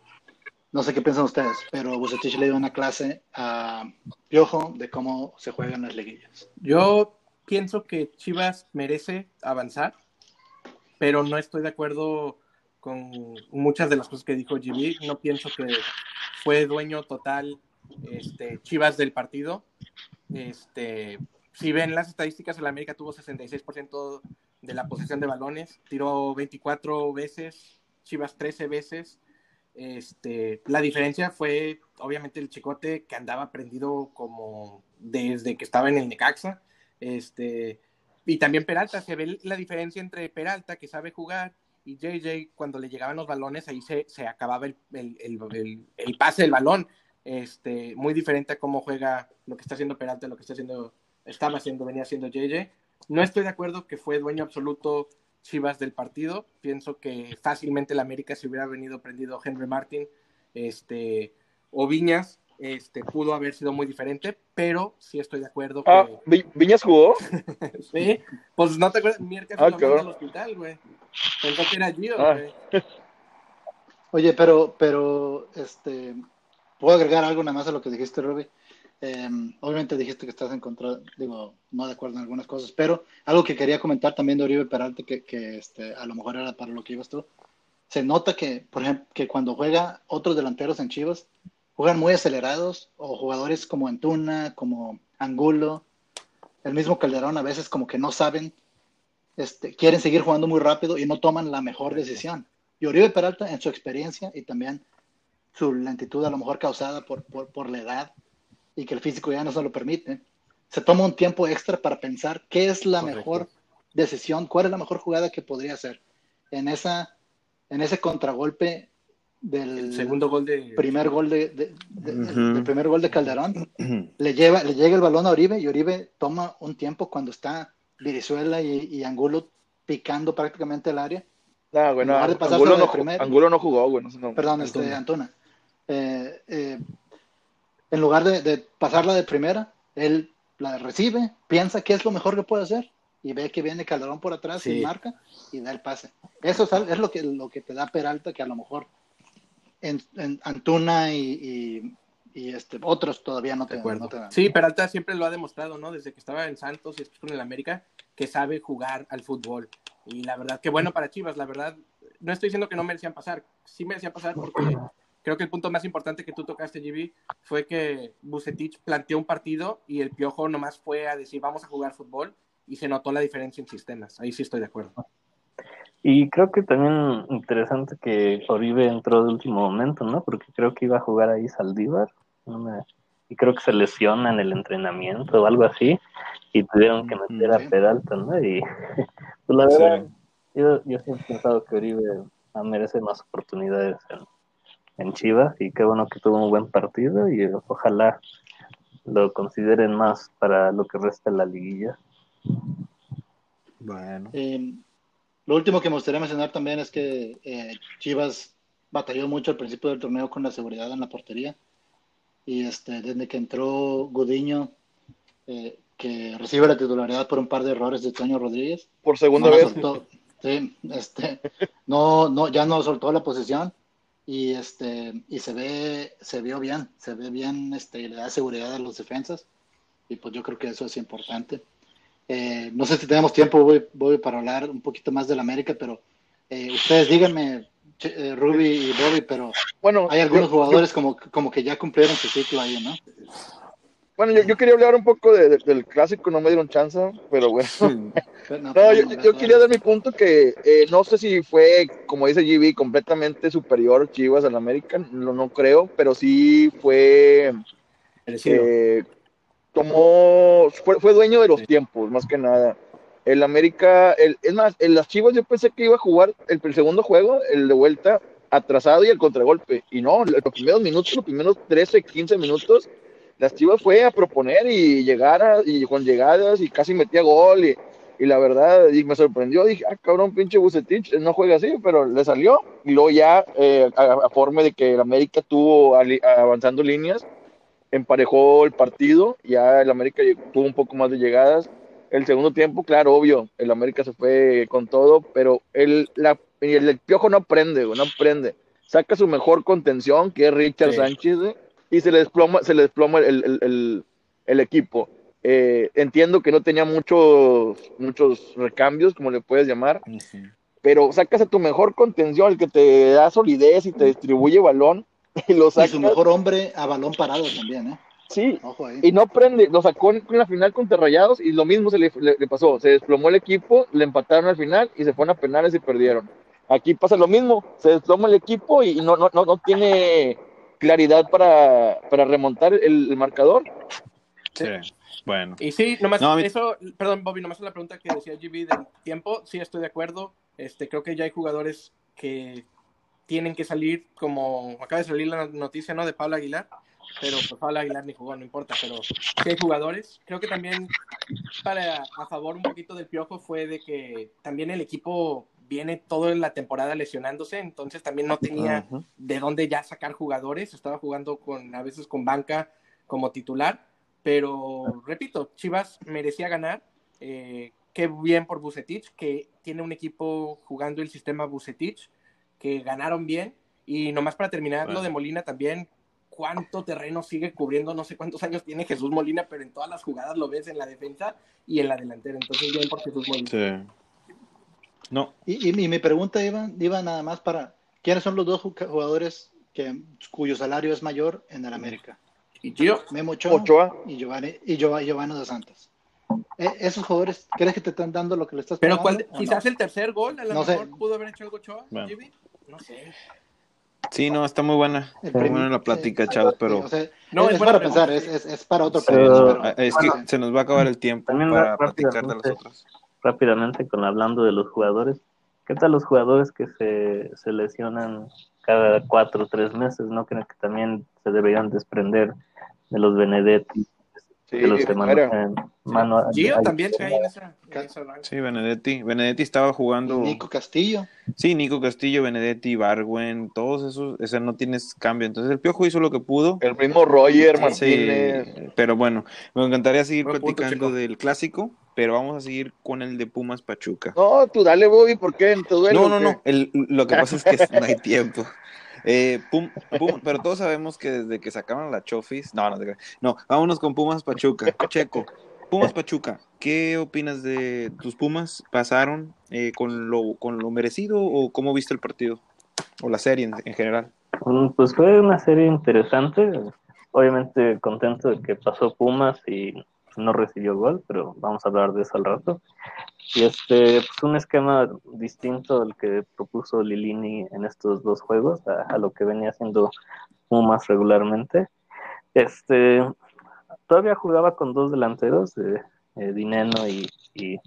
no sé qué piensan ustedes, pero Bucetich le dio una clase a Piojo de cómo se juegan las liguillas. Yo pienso que Chivas merece avanzar, pero no estoy de acuerdo con muchas de las cosas que dijo GB. No pienso que fue dueño total este, Chivas del partido. Este, si ven las estadísticas, el América tuvo 66% de la posesión de balones, tiró 24 veces, Chivas 13 veces. Este, la diferencia fue obviamente el Chicote que andaba prendido como desde que estaba en el Necaxa. Este, y también Peralta, se ve la diferencia entre Peralta que sabe jugar y JJ cuando le llegaban los balones ahí se, se acababa el, el, el, pase del balón. Este, muy diferente a cómo juega lo que está haciendo Peralta, lo que está haciendo, estaba haciendo, venía haciendo JJ. No estoy de acuerdo que fue dueño absoluto Chivas del partido. Pienso que fácilmente el América se hubiera venido prendido Henry Martin este, o Viñas, este, pudo haber sido muy diferente, pero sí estoy de acuerdo. Que... Ah, ¿Viñas jugó? sí, pues no te acuerdas, Mierda ah, lo al hospital, güey. Pensó que era Gio, ah. güey. Oye, pero, pero, este, puedo agregar algo nada más a lo que dijiste, Robbie. Eh, obviamente dijiste que estás en contra, digo, no de acuerdo en algunas cosas, pero algo que quería comentar también de Oribe Peralta, que, que este, a lo mejor era para lo que ibas tú, se nota que, por ejemplo, que cuando juega otros delanteros en Chivas, juegan muy acelerados, o jugadores como Antuna, como Angulo, el mismo Calderón, a veces como que no saben, este, quieren seguir jugando muy rápido y no toman la mejor decisión. Y Oribe Peralta, en su experiencia y también su lentitud a lo mejor causada por, por, por la edad, y que el físico ya no se lo permite, se toma un tiempo extra para pensar qué es la Correcto. mejor decisión, cuál es la mejor jugada que podría hacer. En, esa, en ese contragolpe del el segundo gol de primer gol de, de, de uh -huh. el primer gol de Calderón le lleva le llega el balón a Oribe y Oribe toma un tiempo cuando está Virizuela y, y Angulo picando prácticamente el área no, bueno, Angulo no, primer, Angulo no jugó bueno, no, perdón este Antuna eh, eh, en lugar de, de, pasarla de primera, él la recibe, piensa qué es lo mejor que puede hacer y ve que viene Calderón por atrás sí. y marca y da el pase. Eso es, es, lo, que, lo que te da Peralta, que a lo mejor en, en Antuna y, y, y, este, otros todavía no te, no te, dan. Sí, Peralta siempre lo ha demostrado, ¿no? Desde que estaba en Santos y después con el América, que sabe jugar al fútbol. Y la verdad, qué bueno para Chivas, la verdad, no estoy diciendo que no merecían pasar, sí merecían pasar porque creo que el punto más importante que tú tocaste, GB, fue que Bucetich planteó un partido y el Piojo nomás fue a decir vamos a jugar fútbol y se notó la diferencia en sistemas. Ahí sí estoy de acuerdo. Y creo que también interesante que Oribe entró de último momento, ¿no? Porque creo que iba a jugar ahí Saldívar. No me... Y creo que se lesiona en el entrenamiento o algo así. Y tuvieron que meter a Peralta, ¿no? Y pues la verdad, sí. yo, yo siempre he pensado que Oribe merece más oportunidades en, en Chivas y qué bueno que tuvo un buen partido y ojalá lo consideren más para lo que resta de la liguilla. Bueno. Eh, lo último que me gustaría mencionar también es que eh, Chivas batalló mucho al principio del torneo con la seguridad en la portería y este desde que entró Gudiño eh, que recibe la titularidad por un par de errores de Toño Rodríguez por segunda no vez soltó, sí, este, no, no, ya no soltó la posición y este y se ve se vio bien se ve bien este y le da seguridad a los defensas y pues yo creo que eso es importante. Eh, no sé si tenemos tiempo voy, voy, para hablar un poquito más del América pero eh, ustedes díganme eh, Ruby y Bobby pero bueno hay algunos yo, jugadores yo, como como que ya cumplieron su ciclo ahí no bueno, yo, yo, quería hablar un poco de, de, del clásico, no me dieron chance, pero bueno. no, no yo, yo, quería dar mi punto que eh, no sé si fue, como dice GB, completamente superior Chivas al América, no, no creo, pero sí fue... Eh, tomó, fue, fue, dueño de los sí. tiempos, más que nada. El América, el, es más, en las Chivas yo pensé que iba a jugar el, el segundo juego, el de vuelta, atrasado y el contragolpe. Y no, los primeros minutos, los primeros 13, 15 minutos, las Chivas fue a proponer y llegar a, y con llegadas y casi metía gol y Y la verdad, y me sorprendió, dije, ah, cabrón, pinche Bucetich, no juega así, pero le salió. Y luego ya, eh, a, a forma de que el América tuvo ali- avanzando líneas, emparejó el partido, ya el América tuvo un poco más de llegadas. El segundo tiempo, claro, obvio, el América se fue con todo, pero el, la, el, el piojo no aprende, no aprende. Saca su mejor contención, que es Richard Sí. Sánchez, y se le desploma, se le desploma el, el- el- el equipo. Eh, entiendo que no tenía muchos, muchos recambios, como le puedes llamar, pero sacas a tu mejor contención, el que te da solidez y te distribuye balón, y lo Y su mejor hombre a balón parado también, ¿eh? Sí, Ojo ahí. y no prende, lo sacó en la final contra Rayados y lo mismo se le, le- le pasó, se desplomó el equipo, le empataron al final y se fueron a penales y perdieron. Aquí pasa lo mismo, se desploma el equipo y no, no, no, no tiene claridad para, para remontar el, el marcador. Sí, bueno. Y sí, nomás No, eso, perdón, Bobby, nomás la pregunta que decía GB del tiempo, sí estoy de acuerdo. Este, creo que ya hay jugadores que tienen que salir, como acaba de salir la noticia, ¿no? De Pablo Aguilar, pero pues Pablo Aguilar ni jugó, no importa, pero sí hay jugadores. Creo que también para a favor un poquito del piojo fue de que también el equipo viene toda la temporada lesionándose, entonces también no tenía de dónde ya sacar jugadores, estaba jugando con a veces con banca como titular, pero repito, Chivas merecía ganar, eh, qué bien por Bucetich, que tiene un equipo jugando el sistema Bucetich, que ganaron bien, y nomás para terminar Bueno. lo de Molina también, cuánto terreno sigue cubriendo, no sé cuántos años tiene Jesús Molina, pero en todas las jugadas lo ves en la defensa y en la delantera, entonces bien por Jesús Molina. Sí. No, Y, y- y mi pregunta iba, iba nada más para, ¿quiénes son los dos ju- jugadores que, cuyo salario es mayor en el América? Y Gio, Memo Ochoa, Ochoa. y Giovanni, y Giova- Giovanni dos Santos. Eh, ¿Esos jugadores crees que te están dando lo que le estás pero cuál, quizás no? el tercer gol, a lo No sé. mejor pudo haber hecho algo Ochoa, Bueno. Jimmy? no sé. sí, no, está muy buena. El Muy buena la plática, eh, chavos, sí, pero o sea, No, es, para pensar, es, es, es para otro podcast, Ah, pero- es que bueno. se nos va a acabar el tiempo También para ra- platicar de las rápidamente. Rápidamente con hablando de los jugadores. ¿Qué tal los jugadores que se, se lesionan cada cuatro o tres meses? ¿No creo que también se deberían desprender de los Benedetti, Sí, de los que mano Gio también cae en esa, en esa rango. Sí, Benedetti. Benedetti estaba jugando. Nico Castillo. Sí, Nico Castillo, Benedetti, Barwen, todos esos, o sea, no tienes cambio. Entonces el Piojo hizo lo que pudo. El mismo Roger Sí, Martínez. pero bueno, me encantaría seguir Buen platicando del clásico, pero vamos a seguir con el de Pumas Pachuca. No, tú dale, Bobby, ¿por qué? ¿Te duele No, no, qué? no. El- lo que pasa es que no hay tiempo. Eh, Pum- Pum- pero todos sabemos que desde que sacaron la Chofis. No, no, no, vámonos con Pumas Pachuca. Checo, Pumas Pachuca, ¿qué opinas de tus Pumas? ¿Pasaron eh, con, lo, con lo merecido o cómo viste el partido? O la serie en, en general. Mm, Pues fue una serie interesante. Obviamente contento de que pasó Pumas y no recibió gol, pero vamos a hablar de eso al rato. Y este, pues un esquema distinto al que propuso Lilini en estos dos juegos, a, lo que venía haciendo Pumas regularmente. Este, todavía jugaba con dos delanteros, eh, eh, Dineno y, y,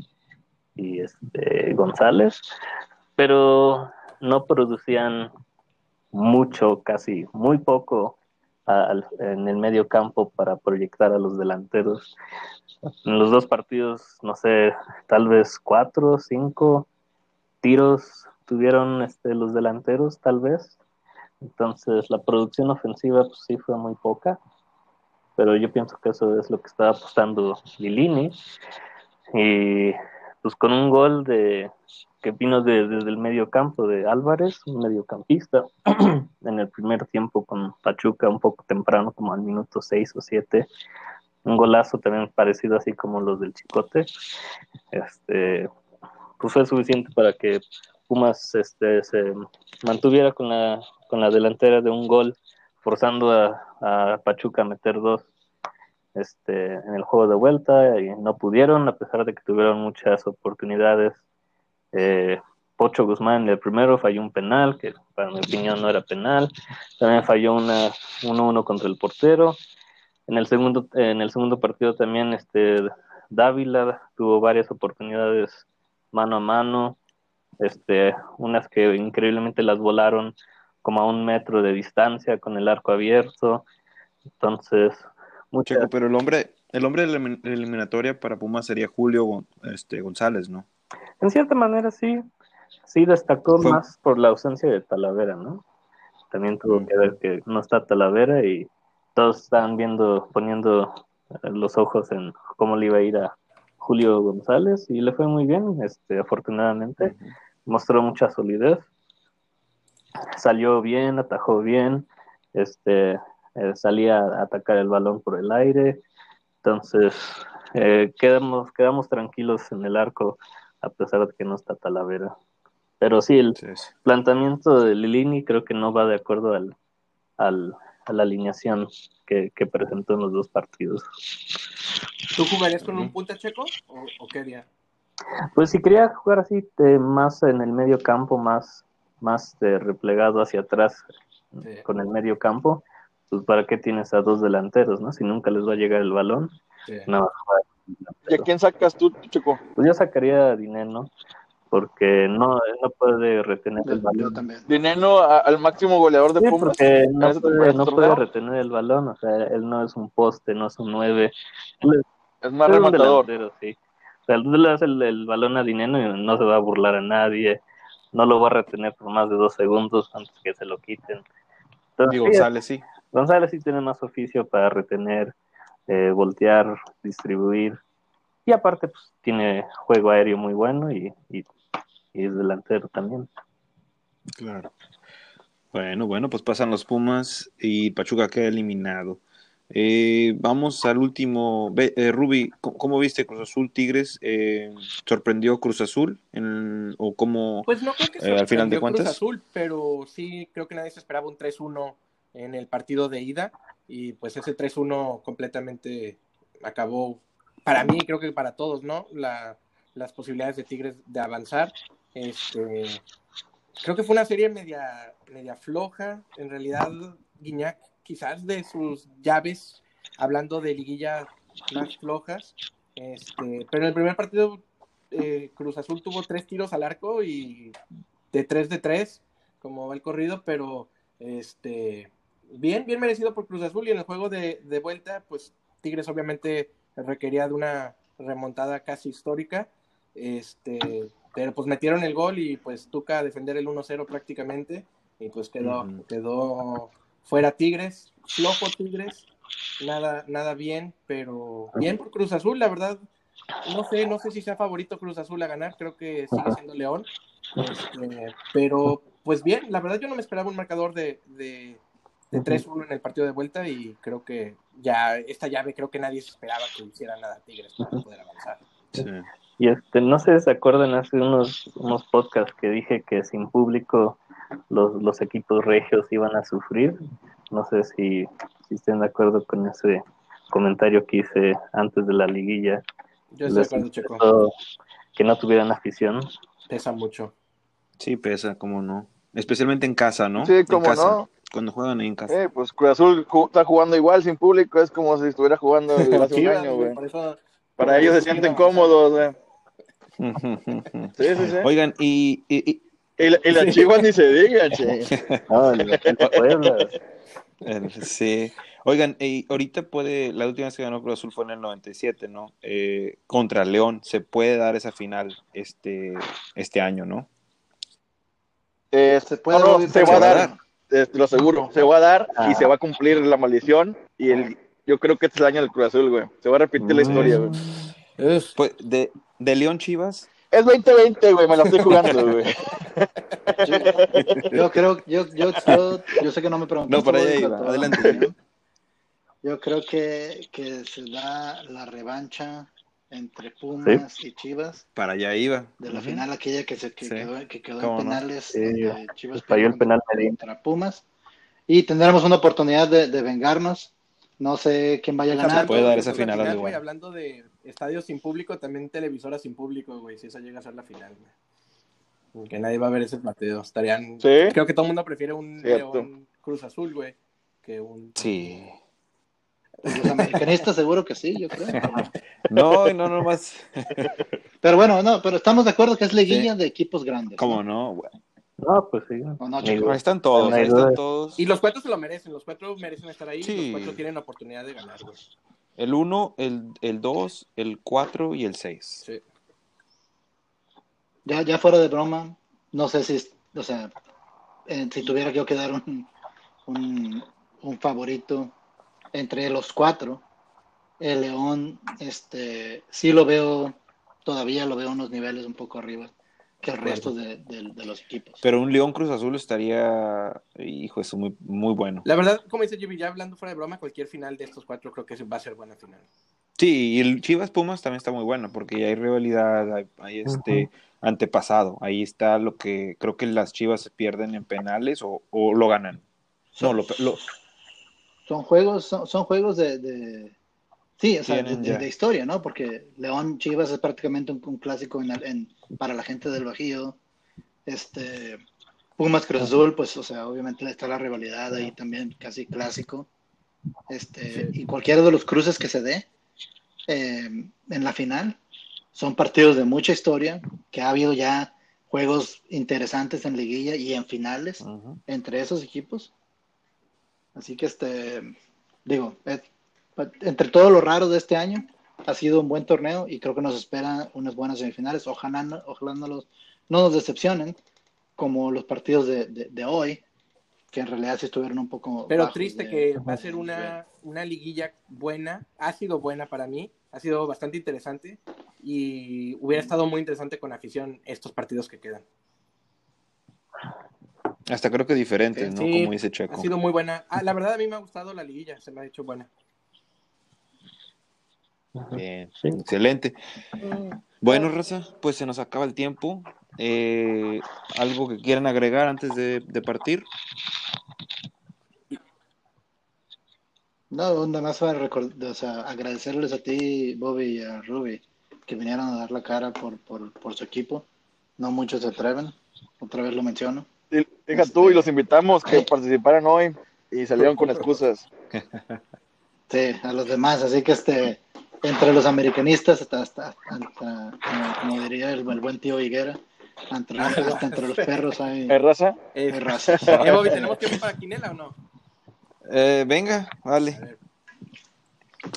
y, este, González, pero no producían mucho, casi muy poco al- en el medio campo para proyectar a los delanteros. En los dos partidos, no sé, tal vez cuatro, cinco tiros tuvieron este, los delanteros, tal vez. Entonces la producción ofensiva pues, sí fue muy poca, pero yo pienso que eso es lo que estaba apostando Lilini. Y pues con un gol de que vino de- desde el medio campo de Álvarez, un mediocampista, en el primer tiempo con Pachuca, un poco temprano, como al minuto 6 o 7. Un golazo también parecido así como los del Chicote. Este, pues fue suficiente para que Pumas este, se mantuviera con la, con la delantera de un gol, forzando a, a Pachuca a meter dos este, en el juego de vuelta y no pudieron, a pesar de que tuvieron muchas oportunidades. Eh, Pocho Guzmán en el primero falló un penal, que para mi opinión no era penal. También falló una 1-1 contra el portero. En el segundo, en el segundo partido también este, Dávila tuvo varias oportunidades mano a mano, este, unas que increíblemente las volaron como a un metro de distancia con el arco abierto. Entonces, Checo, pero el hombre, el hombre de la elimin- eliminatoria para Pumas sería Julio este, González, ¿no? En cierta manera sí, sí destacó más por la ausencia de Talavera, ¿no? También tuvo que ver que no está Talavera y todos estaban viendo, poniendo eh, los ojos en cómo le iba a ir a Julio González y le fue muy bien, este, afortunadamente. Mostró mucha solidez, salió bien, atajó bien, este, eh, salía a atacar el balón por el aire, entonces eh, quedamos, quedamos tranquilos en el arco a pesar de que no está Talavera. Pero sí, el Sí, sí. planteamiento de Lilini creo que no va de acuerdo al, al- a la alineación que, que presentó en los dos partidos. ¿Tú jugarías con un punta checo o, o qué haría? Pues si quería jugar así, eh, más en el medio campo, más, más eh, replegado hacia atrás Sí. con el medio campo, pues para qué tienes a dos delanteros, ¿no? Si nunca les va a llegar el balón, Sí. no ¿Y a quién sacas tú, Checo? Pues yo sacaría a dinero, porque no, él no puede retener el Yo balón. también. Dineno a- al máximo goleador de Sí, Pumas. porque en no puede, no retener el balón, o sea, él no es un poste, no es un nueve, él Es más es un rematador. delantero, sí. O sea, él le hace el, el balón a Dineno y no se va a burlar a nadie, no lo va a retener por más de dos segundos antes que se lo quiten. Entonces, Y González, sí. González sí tiene más oficio para retener, eh, voltear, distribuir. Y aparte, pues tiene juego aéreo muy bueno y, y, y es delantero también. Claro. Bueno, bueno, pues pasan los Pumas y Pachuca queda eliminado. Eh, vamos al último. Ve, eh, Ruby, ¿cómo, cómo viste Cruz Azul Tigres? Eh, ¿Sorprendió Cruz Azul? En- ¿O cómo? Pues no creo que Eh, al final de cuentas. Cruz Azul, pero sí creo que nadie se esperaba un 3-1 en el partido de ida y pues ese 3-1 completamente acabó para mí, creo que para todos, ¿no? La, las posibilidades de Tigres de avanzar. Este, creo que fue una serie media, media floja, en realidad Guiñac quizás de sus llaves, hablando de liguillas más flojas, este, pero en el primer partido eh, Cruz Azul tuvo tres tiros al arco y de tres de tres, como va el corrido, pero este bien, bien merecido por Cruz Azul y en el juego de, de vuelta, pues Tigres obviamente requería de una remontada casi histórica, este, pero pues metieron el gol y pues Tuca a defender el 1-0 prácticamente y pues quedó, quedó fuera Tigres, flojo Tigres, nada, nada bien, pero bien por Cruz Azul, la verdad, no sé, no sé si sea favorito Cruz Azul a ganar, creo que sigue siendo León, este, pero pues bien, la verdad yo no me esperaba un marcador de, de, de 3-1 en el partido de vuelta y creo que ya esta llave creo que nadie se esperaba que hiciera nada Tigres para poder avanzar. Sí. Y este, no sé si se acuerdan hace unos, unos podcasts que dije que sin público los, los equipos regios iban a sufrir. No sé si, si estén de acuerdo con ese comentario que hice antes de la liguilla. Yo estoy de acuerdo, Checo, que no tuvieran afición. pesa mucho. Sí, pesa, cómo no. Especialmente en casa, ¿no? Sí, En cómo casa, no. Cuando juegan en casa. Eh, pues Cruz Azul ju- está jugando igual sin público, es como si estuviera jugando hace un año, güey, Para ellos se sienten cómodos, güey. Sí, sí, sí. Oigan, y, y- y- Y, la- y las chivas ni se digan, che. No, el- el eh, sí. Oigan, y ahorita puede, la última vez que ganó Cruz Azul fue en el 97, ¿no? Eh, contra León, se puede dar esa final este, este año, ¿no? Eh, Se puede, no, no, se va a se va a dar, eh, te lo aseguro, se va a dar Ah. y se va a cumplir la maldición y el, yo creo que este es el año del Cruz Azul, güey. Se va a repetir la historia, güey. Pues, de, de León Chivas, Es 2020, güey, me la estoy jugando, güey. Yo creo, yo, yo, yo, yo sé que no me preguntaste. No, para allá Bobby, iba. pero- Adelante. Yo creo que, que se da la revancha entre Pumas y Chivas para allá iba. de la final aquella que se que Sí. quedó, que quedó Cómo en no. penales Sí, donde Chivas falló el penal contra Pumas y tendremos una oportunidad de, de vengarnos no sé quién vaya a ganar hablando- puede dar esa esa es la final, güey, hablando de estadios sin público, también televisoras sin público, güey, si esa llega a ser la final, güey. Que nadie va a ver ese partido. Estarían. Sí. Creo que todo el mundo prefiere un Cruz Azul, güey, que un. Sí. Los americanistas seguro que sí yo creo No, no, no más. pero bueno no pero estamos de acuerdo que es liguilla de equipos grandes ¿Cómo ¿no? no? güey? No, pues sí. No, no. Ahí están todos, ahí están todos. Y los cuatro se lo merecen, los cuatro merecen estar ahí, Sí. los cuatro tienen la oportunidad de ganar, güey. El 1, el, el 2, el 4 y el 6. Sí. Ya, ya fuera de broma, no sé si, o sea, eh, si tuviera yo que dar un, un, un favorito entre los cuatro, el León, este, sí lo veo, todavía lo veo unos niveles un poco arriba que el resto de, de- de los equipos. Pero un León Cruz Azul estaría, hijo, eso muy, muy bueno. La verdad, como dice Jimmy, ya hablando fuera de broma, cualquier final de estos cuatro creo que va a ser buena final. Sí, y el Chivas Pumas también está muy bueno porque ya hay rivalidad, hay, hay este antepasado. Ahí está lo que creo que las Chivas se pierden en penales o, o lo ganan. No, lo, lo- Son juegos, son, son juegos de, de- sí, o sea, de, historia, ¿no? Porque León Chivas es prácticamente un, un clásico en, en- para la gente del Bajío. Este, Pumas Cruz Azul, pues, o sea, obviamente está la rivalidad ahí también, casi clásico. Este, y cualquiera de los cruces que se dé eh, en la final son partidos de mucha historia, que ha habido ya juegos interesantes en liguilla y en finales entre esos equipos. Así que este, digo, entre todo lo raro de este año, ha sido un buen torneo y creo que nos espera unas buenas semifinales. Ojalá, no- ojalá no, los, no nos decepcionen como los partidos de, de- de hoy, que en realidad sí estuvieron un poco... Pero triste de- que va a ser una, una liguilla buena, ha sido buena para mí, ha sido bastante interesante y hubiera estado muy interesante con afición estos partidos que quedan. Hasta creo que diferentes, ¿no? Sí, Como dice Checo. Ha sido muy buena. Ah, la verdad a mí me ha gustado la liguilla, se me ha hecho buena. Bien, Sí. excelente. Bueno, Raza, pues se nos acaba el tiempo. Eh, ¿Algo que quieran agregar antes de, de partir? No, nada más para record- o sea, agradecerles a ti, Bobby y a Ruby, que vinieron a dar la cara por, por, por su equipo. No muchos se atreven, otra vez lo menciono. Y- Deja tú y los invitamos que participaran hoy y salieron con excusas. Sí, a los demás, así que este, entre los americanistas, hasta, hasta, hasta- como, como diría el, el buen tío Higuera, entre, hasta entre los perros hay, ¿Eh, raza? Bobby, ¿tenemos tiempo para Quinela o no? Eh, venga, vale.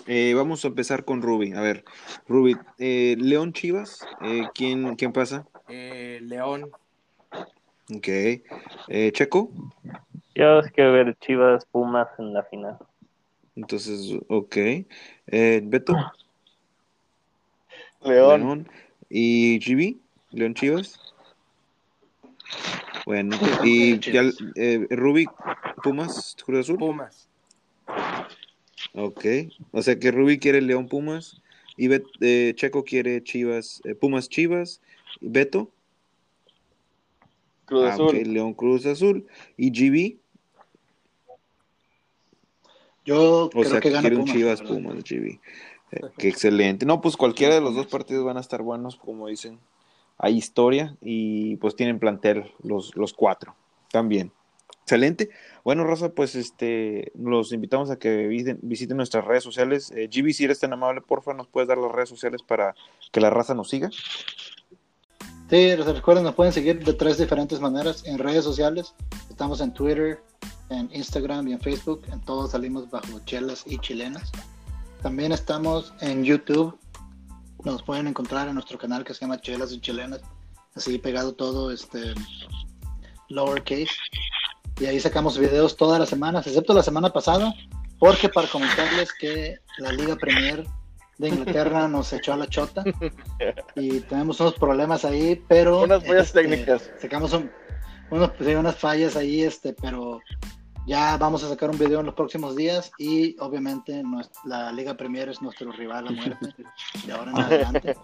Eh, vamos a empezar con Ruby. A ver, Ruby, eh, León Chivas, eh, ¿quién, ¿quién pasa? eh, León, Ok. Eh, Checo, Yo es que ver Chivas Pumas en la final. entonces, ok. Eh, Beto, León. León. ¿Y GB? ¿León Chivas? Bueno, y ya, eh, Ruby, Pumas, Cruz Azul. Pumas. Ok, o sea que Ruby quiere León Pumas y Bet- eh, Checo quiere Chivas, eh, Pumas Chivas, y Beto, Cruz ah, Azul. León Cruz Azul y GB, Yo o creo sea que que gana quiere un Pumas, Chivas verdad. Pumas GB. Eh, qué excelente. No, pues cualquiera de los dos partidos van a estar buenos, como dicen. Hay historia y pues tienen plantel los, los cuatro también. Excelente. Bueno, Rosa, pues este los invitamos a que visiten, visiten nuestras redes sociales. Eh, GB, si eres tan amable, porfa, nos puedes dar las redes sociales para que la raza nos siga. Sí, recuerden, nos pueden seguir de tres diferentes maneras en redes sociales. Estamos en Twitter, en Instagram y en Facebook. En todos salimos bajo chelas y chilenas. También estamos en YouTube. Nos pueden encontrar en nuestro canal que se llama Chelas y Chilenas. Así pegado todo, este lowercase. Y ahí sacamos videos todas las semanas, excepto la semana pasada, porque para comentarles que la Liga Premier de Inglaterra nos echó a la chota y tenemos unos problemas ahí, pero Unas fallas este, técnicas. Sacamos un- unos, unas fallas ahí, este, pero ya vamos a sacar un video en los próximos días y obviamente nues- la Liga Premier es nuestro rival a muerte de ahora en adelante.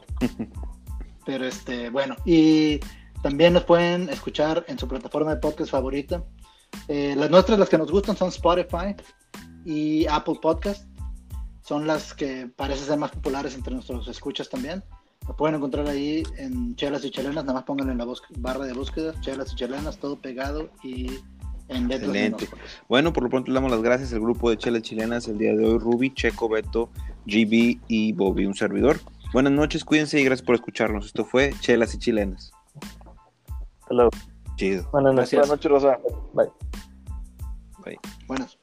Pero este, bueno, y también nos pueden escuchar en su plataforma de podcast favorita. Eh, las nuestras, las que nos gustan, son Spotify y Apple Podcast. Son las que parecen ser más populares entre nuestros escuchas también. Lo pueden encontrar ahí en Chelas y Chelenas, nada más pónganle en la barra de búsqueda, Chelas y Chelenas, todo pegado y en letras Excelente. Bueno, por lo pronto le damos las gracias al grupo de Chelas Chilenas el día de hoy, Ruby, Checo, Beto, GB y Bobby, un servidor. Buenas noches, cuídense y gracias por escucharnos. Esto fue Chelas y Chilenas. Luego. Chido. Buenas noches. Gracias. Buenas noches, Rosa. Bye. Bye. Buenas.